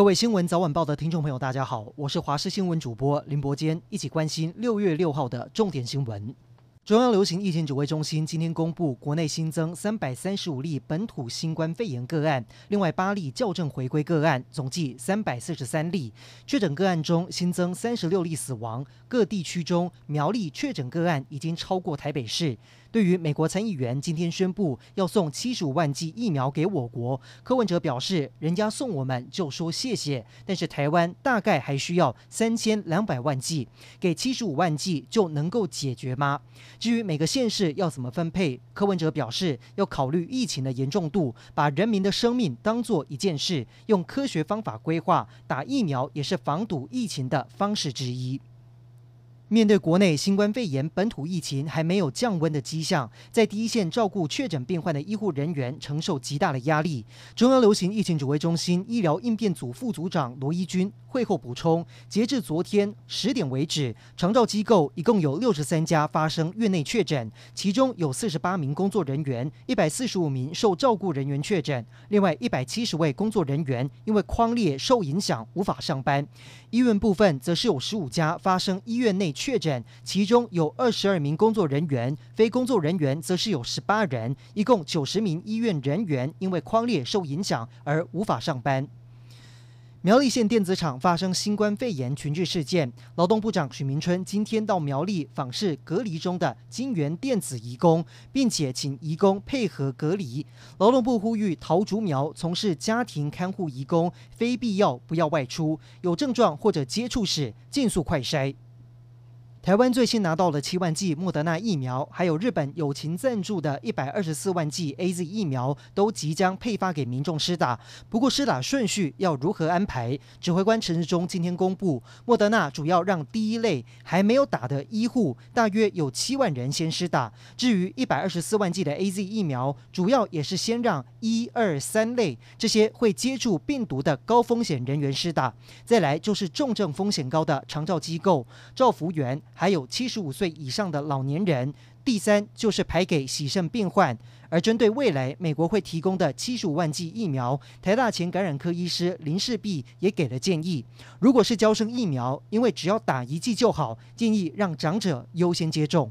各位新闻早晚报的听众朋友，大家好，我是华视新闻主播林伯坚，一起关心六月六号的重点新闻。中央流行疫情指挥中心今天公布，国内新增三百三十五例本土新冠肺炎个案，另外八例校正回归个案，总计三百四十三例。确诊个案中新增三十六例死亡。各地区中，苗栗确诊个案已经超过台北市。对于美国参议员今天宣布要送七十五万剂疫苗给我国，柯文哲表示，人家送我们就说谢谢，但是台湾大概还需要三千两百万剂，给七十五万剂就能够解决吗？至于每个县市要怎么分配，柯文哲表示要考虑疫情的严重度，把人民的生命当做一件事，用科学方法规划，打疫苗也是防堵疫情的方式之一。面对国内新冠肺炎本土疫情还没有降温的迹象，在第一线照顾确诊病患的医护人员承受极大的压力。中央流行疫情指挥中心医疗应变组副组长罗一军会后补充，截至昨天十点为止，长照机构一共有六十三家发生院内确诊，其中有四十八名工作人员、一百四十五名受照顾人员确诊，另外一百七十位工作人员因为匡列受影响无法上班。医院部分则是有十五家发生医院内确诊，其中有二十二名工作人员，非工作人员则是有十八人，一共九十名医院人员因为框列受影响而无法上班。苗栗县电子厂发生新冠肺炎群聚事件，劳动部长许明春今天到苗栗访视隔离中的金源电子移工，并且请移工配合隔离。劳动部呼吁桃竹苗从事家庭看护移工，非必要不要外出，有症状或者接触史，尽速快筛。台湾最新拿到了七万剂莫德纳疫苗，还有日本友情赞助的一百二十四万剂 AZ 疫苗，都即将配发给民众施打。不过，施打顺序要如何安排？指挥官陈时中今天公布，莫德纳主要让第一类还没有打的医护，大约有七万人先施打。至于一百二十四万剂的 AZ 疫苗，主要也是先让一二三类这些会接触病毒的高风险人员施打。再来就是重症风险高的长照机构、照服员。还有七十五岁以上的老年人，第三就是排给洗肾病患。而针对未来美国会提供的七十五万剂疫苗，台大前感染科医师林世璧也给了建议：如果是交生疫苗，因为只要打一剂就好，建议让长者优先接种。